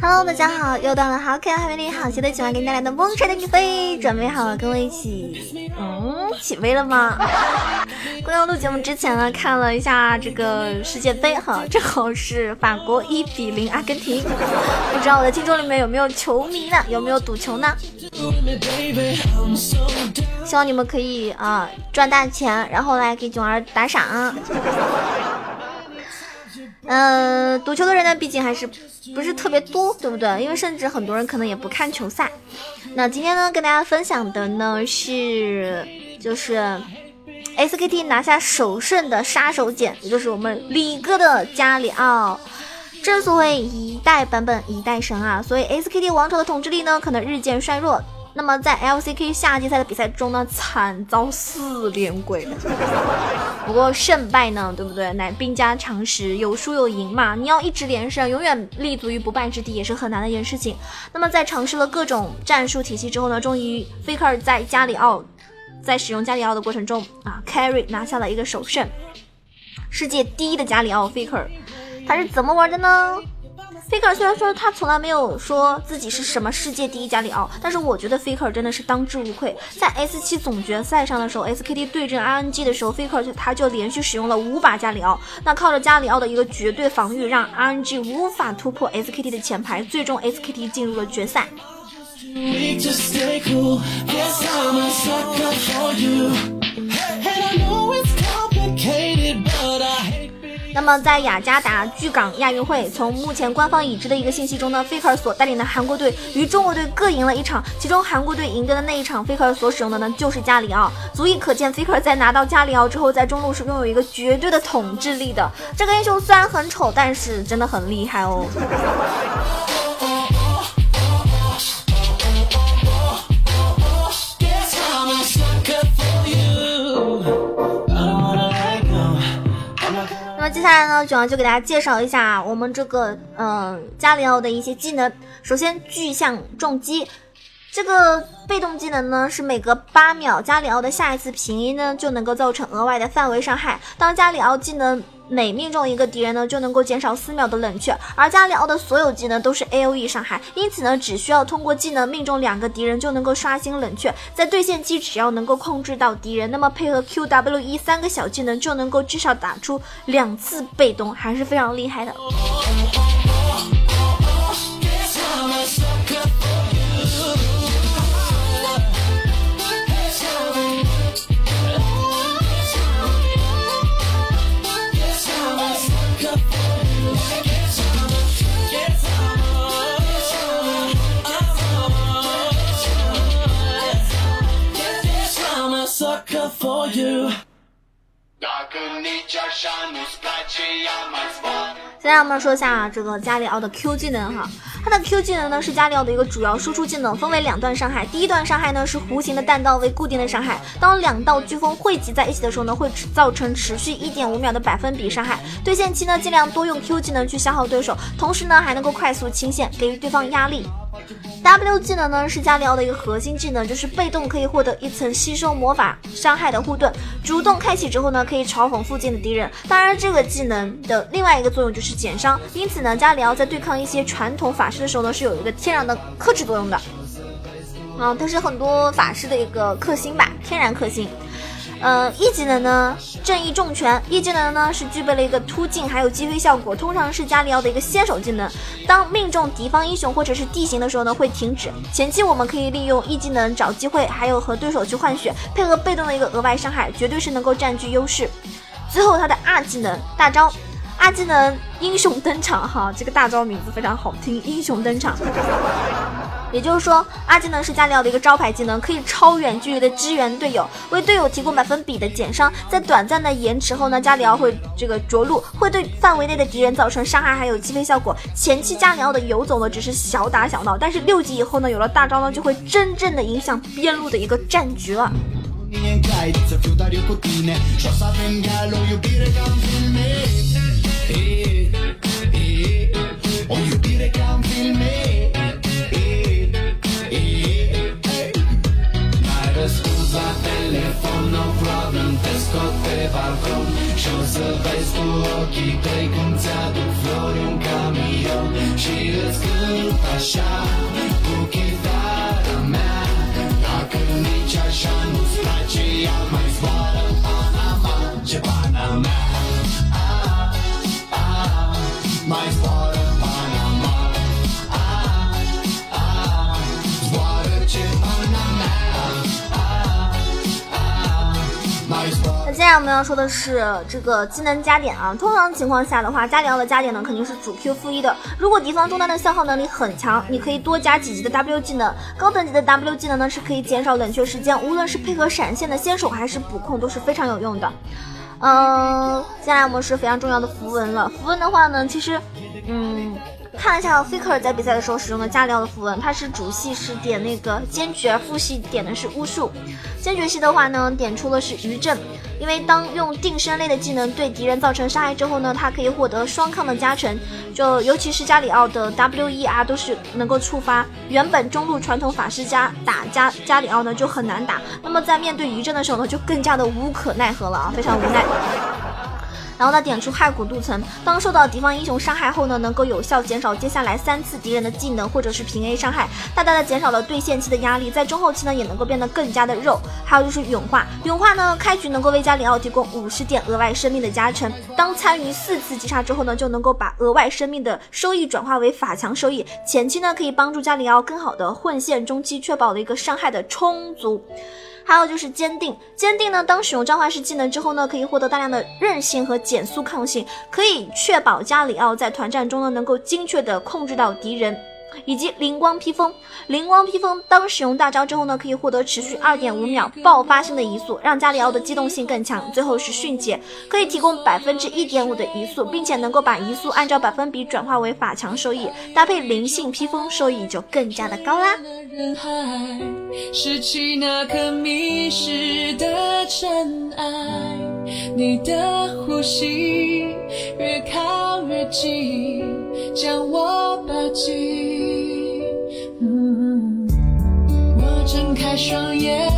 hello 大家好又到了好可爱还没丽好期待喜欢给你带来的梦吹的你飞准备好了跟我一起嗯起飞了吗？刚刚录节目之前呢，看了一下这个世界杯哈，正好是法国一比零阿根廷，不知道我的听众里面有没有球迷呢？有没有赌球呢？希望你们可以啊赚大钱，然后来给囧儿打赏。嗯，赌球的人呢，毕竟还是不是特别多，对不对？因为甚至很多人可能也不看球赛。那今天呢，跟大家分享的呢是，就是 SKT 拿下首胜的杀手锏，也就是我们李哥的加里奥。正所谓一代版本一代神啊，所以 SKT 王朝的统治力呢，可能日渐衰弱。那么在 LCK 夏季赛的比赛中呢，惨遭四连跪。不过胜败呢，对不对？乃兵家常识，有输有赢嘛。你要一直连胜，永远立足于不败之地，也是很难的一件事情。那么在尝试了各种战术体系之后呢，终于 Faker 在加里奥在使用加里奥的过程中啊，carry 拿下了一个首胜。世界第一的加里奥 Faker，他是怎么玩的呢？Faker 虽然说他从来没有说自己是什么世界第一加里奥，但是我觉得 Faker 真的是当之无愧。在 S 七总决赛上的时候，SKT 对阵 RNG 的时候，Faker 他就连续使用了五把加里奥，那靠着加里奥的一个绝对防御，让 RNG 无法突破 SKT 的前排，最终 SKT 进入了决赛。那么在雅加达巨港亚运会，从目前官方已知的一个信息中呢，Faker 所带领的韩国队与中国队各赢了一场，其中韩国队赢得的那一场，Faker 所使用的呢就是加里奥，足以可见 Faker 在拿到加里奥之后，在中路是拥有一个绝对的统治力的。这个英雄虽然很丑，但是真的很厉害哦。接下来呢，主要就给大家介绍一下我们这个嗯加里奥的一些技能。首先，巨象重击，这个被动技能呢是每隔八秒加里奥的下一次平 A 呢就能够造成额外的范围伤害。当加里奥技能每命中一个敌人呢，就能够减少四秒的冷却。而加里奥的所有技能都是 A O E 伤害，因此呢，只需要通过技能命中两个敌人就能够刷新冷却。在对线期，只要能够控制到敌人，那么配合 Q W E 三个小技能，就能够至少打出两次被动，还是非常厉害的。现在我们说一下这个加里奥的 Q 技能哈，它的 Q 技能呢是加里奥的一个主要输出技能，分为两段伤害。第一段伤害呢是弧形的弹道为固定的伤害，当两道飓风汇集在一起的时候呢，会造成持续一点五秒的百分比伤害。对线期呢，尽量多用 Q 技能去消耗对手，同时呢还能够快速清线，给予对方压力。W 技能呢是加里奥的一个核心技能，就是被动可以获得一层吸收魔法伤害的护盾，主动开启之后呢，可以嘲讽附近的敌人。当然，这个技能的另外一个作用就是减伤，因此呢，加里奥在对抗一些传统法师的时候呢，是有一个天然的克制作用的。啊，它是很多法师的一个克星吧，天然克星。呃，一技能呢，正义重拳。一技能呢是具备了一个突进，还有击飞效果，通常是加里奥的一个先手技能。当命中敌方英雄或者是地形的时候呢，会停止。前期我们可以利用一技能找机会，还有和对手去换血，配合被动的一个额外伤害，绝对是能够占据优势。最后他的二技能大招，二技能英雄登场哈，这个大招名字非常好听，英雄登场。也就是说，阿技能是加里奥的一个招牌技能，可以超远距离的支援队友，为队友提供百分比的减伤。在短暂的延迟后呢，加里奥会这个着陆，会对范围内的敌人造成伤害，还有击飞效果。前期加里奥的游走呢，只是小打小闹，但是六级以后呢，有了大招呢，就会真正的影响边路的一个战局了。să vezi cu ochii tăi Cum ți-aduc flori un camion Și îți cânt așa. Cu 我们要说的是这个技能加点啊。通常情况下的话，加里奥的加点呢肯定是主 Q 负一的。如果敌方中单的消耗能力很强，你可以多加几级的 W 技能。高等级的 W 技能呢是可以减少冷却时间，无论是配合闪现的先手还是补控都是非常有用的。嗯，接下来我们是非常重要的符文了。符文的话呢，其实，嗯。看一下 Faker 在比赛的时候使用的加里奥的符文，他是主系是点那个坚决，副系点的是巫术。坚决系的话呢，点出了是余震，因为当用定身类的技能对敌人造成伤害之后呢，他可以获得双抗的加成。就尤其是加里奥的 W E R 都是能够触发，原本中路传统法师加打加加里奥呢就很难打，那么在面对余震的时候呢，就更加的无可奈何了啊，非常无奈。然后呢，点出骸骨镀层，当受到敌方英雄伤害后呢，能够有效减少接下来三次敌人的技能或者是平 A 伤害，大大的减少了对线期的压力，在中后期呢也能够变得更加的肉。还有就是永化，永化呢开局能够为加里奥提供五十点额外生命的加成，当参与四次击杀之后呢，就能够把额外生命的收益转化为法强收益。前期呢可以帮助加里奥更好的混线，中期确保了一个伤害的充足。还有就是坚定，坚定呢，当使用召唤师技能之后呢，可以获得大量的韧性和减速抗性，可以确保加里奥在团战中呢能够精确的控制到敌人。以及灵光披风，灵光披风当使用大招之后呢，可以获得持续二点五秒爆发性的移速，让加里奥的机动性更强。最后是迅捷，可以提供百分之一点五的移速，并且能够把移速按照百分比转化为法强收益，搭配灵性披风，收益就更加的高啦。你的呼吸越靠越近，将我抱紧。双眼，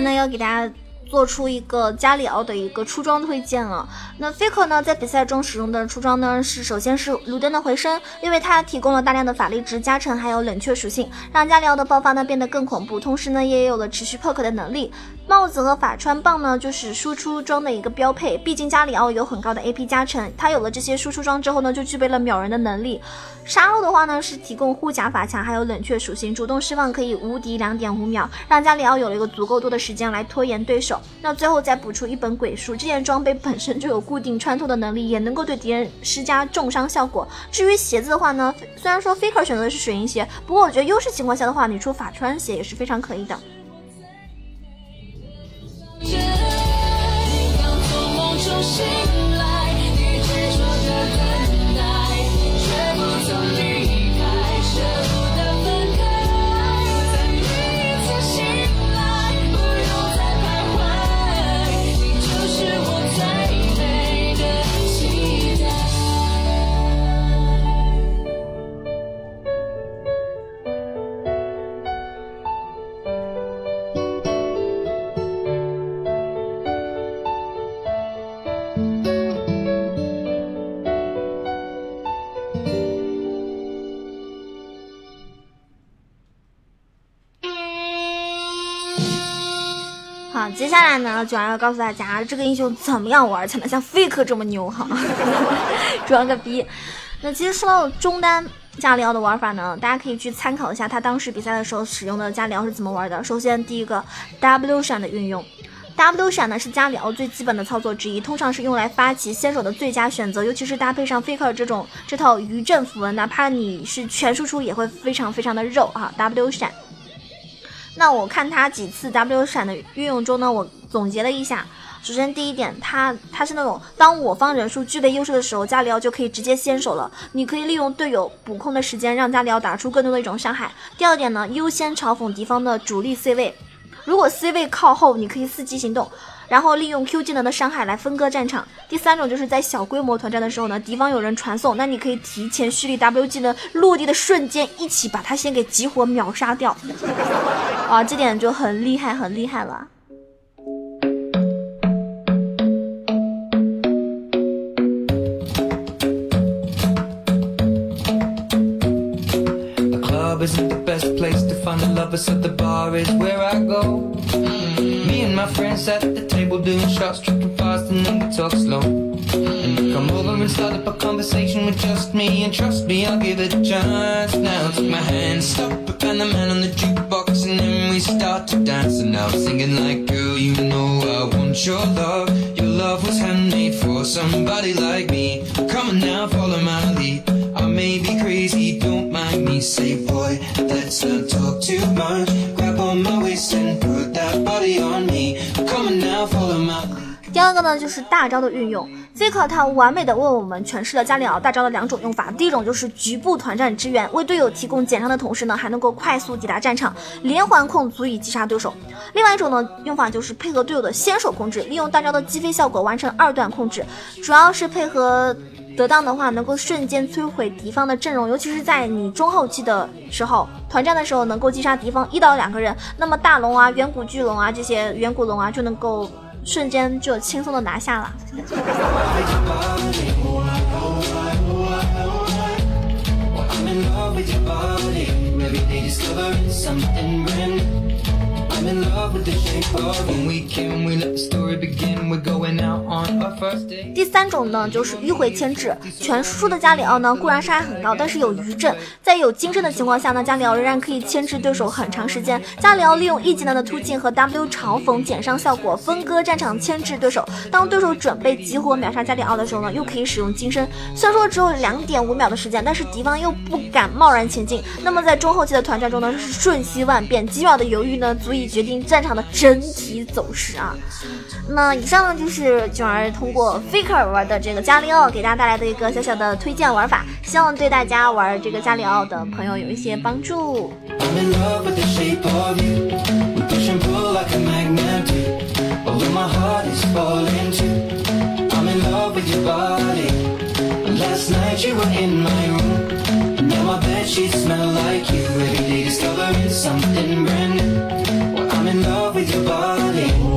那，要给大家做出一个加里奥的一个出装推荐了。那 Faker 呢，在比赛中使用的出装呢，是首先是卢登的回声，因为它提供了大量的法力值加成，还有冷却属性，让加里奥的爆发呢变得更恐怖，同时呢，也有了持续 poke 的能力。帽子和法穿棒呢，就是输出装的一个标配。毕竟加里奥有很高的 AP 加成，他有了这些输出装之后呢，就具备了秒人的能力。沙漏的话呢，是提供护甲法强，还有冷却属性，主动释放可以无敌两点五秒，让加里奥有了一个足够多的时间来拖延对手。那最后再补出一本鬼术，这件装备本身就有固定穿透的能力，也能够对敌人施加重伤效果。至于鞋子的话呢，虽然说 Faker 选择的是水银鞋，不过我觉得优势情况下的话，你出法穿鞋也是非常可以的。下来呢，就要告诉大家这个英雄怎么样玩才能像 Faker 这么牛哈，装个逼。那其实说到中单加里奥的玩法呢，大家可以去参考一下他当时比赛的时候使用的加里奥是怎么玩的。首先，第一个 W 闪的运用，W 闪呢是加里奥最基本的操作之一，通常是用来发起先手的最佳选择，尤其是搭配上 Faker 这种这套余震符文，哪怕你是全输出也会非常非常的肉啊。W 闪。那我看他几次 W 闪的运用中呢，我总结了一下。首先，第一点，他他是那种当我方人数具备优势的时候，加里奥就可以直接先手了。你可以利用队友补空的时间，让加里奥打出更多的一种伤害。第二点呢，优先嘲讽敌方的主力 C 位，如果 C 位靠后，你可以伺机行动，然后利用 Q 技能的伤害来分割战场。第三种就是在小规模团战的时候呢，敌方有人传送，那你可以提前蓄力 W 技能落地的瞬间，一起把他先给激活秒杀掉。啊，这点就很厉害，很厉害了。isn't the best place to find the lovers, so the bar is where I go. And my friends at the table doing shots, tripping fast, and then we talk slow. Come over and start up a conversation with just me, and trust me, I'll give it a chance. Now take my hand, stop and the man on the jukebox, and then we start to dance. And now I'm singing like, girl, you know I want your love. Your love was handmade for somebody like me. Come on now, follow my lead. I may be crazy, don't mind me. Say, boy, let's not talk too much. 第二个呢，就是大招的运用。Faker 他完美的为我们诠释了加里奥大招的两种用法。第一种就是局部团战支援，为队友提供减伤的同时呢，还能够快速抵达战场，连环控足以击杀对手。另外一种呢，用法就是配合队友的先手控制，利用大招的击飞效果完成二段控制，主要是配合。得当的话，能够瞬间摧毁敌方的阵容，尤其是在你中后期的时候，团战的时候，能够击杀敌方一到两个人，那么大龙啊、远古巨龙啊这些远古龙啊，就能够瞬间就轻松的拿下了。第三种呢，就是迂回牵制。全输出的加里奥呢，固然伤害很高，但是有余震，在有金身的情况下呢，加里奥仍然可以牵制对手很长时间。加里奥利用 E 技能的突进和 W 嘲讽减伤效果，分割战场，牵制对手。当对手准备激活秒杀加里奥的时候呢，又可以使用金身。虽然说只有两点五秒的时间，但是敌方又不敢贸然前进。那么在中后期的团战中呢，是瞬息万变，几秒的犹豫呢，足以决定战场的。整体走势啊，那以上呢就是囧儿通过 Faker 玩的这个加里奥给大家带来的一个小小的推荐玩法，希望对大家玩这个加里奥的朋友有一些帮助。your body.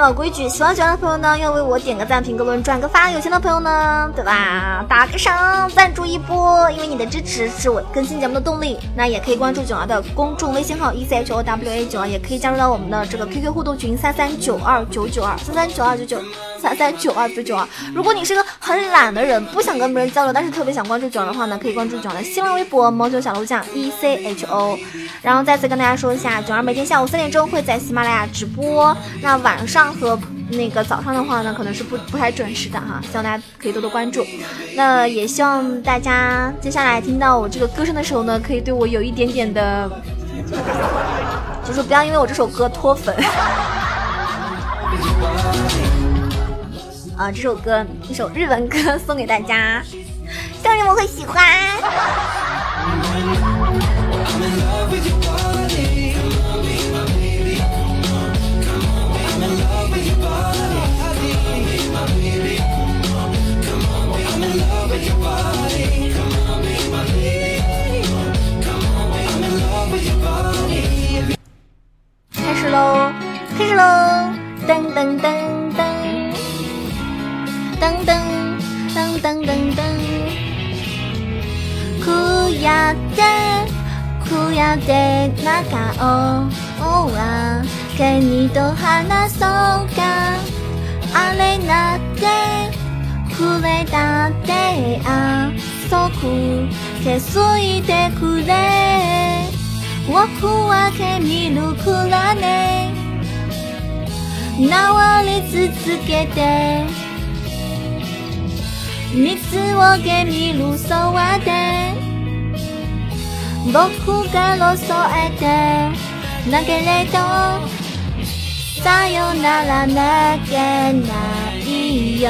老规矩，喜欢九儿的朋友呢，要为我点个赞、评个论、转个发；有钱的朋友呢，对吧？打个赏、赞助一波，因为你的支持是我更新节目的动力。那也可以关注九儿的公众微信号 e c h o w a 九儿，也可以加入到我们的这个 QQ 互动群三三九二九九二三三九二九九。三三九二九九二，如果你是个很懒的人，不想跟别人交流，但是特别想关注九儿的话呢，可以关注九儿的新浪微博萌九小楼酱 E C H O。然后再次跟大家说一下，九儿每天下午三点钟会在喜马拉雅直播，那晚上和那个早上的话呢，可能是不不太准时的哈，希望大家可以多多关注。那也希望大家接下来听到我这个歌声的时候呢，可以对我有一点点的，就是不要因为我这首歌脱粉。啊，这首歌一首日文歌送给大家，希望你们会喜欢。くれたってあそく消すいてくれ僕は君るからね縄り続けて蜜をけみるそわで僕が添えてだけれどさよならなけないよ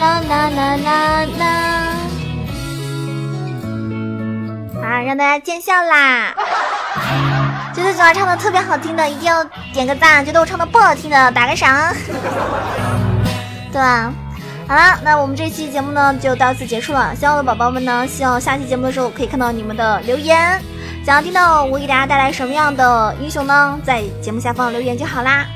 啦啦啦啦啦啊！让大家见笑啦！觉得九儿唱的特别好听的，一定要点个赞；觉得我唱的不好听的，打个赏。对吧？好了，那我们这期节目呢就到此结束了。希望我的宝宝们呢，希望下期节目的时候可以看到你们的留言。想要听到我给大家带来什么样的英雄呢？在节目下方留言就好啦。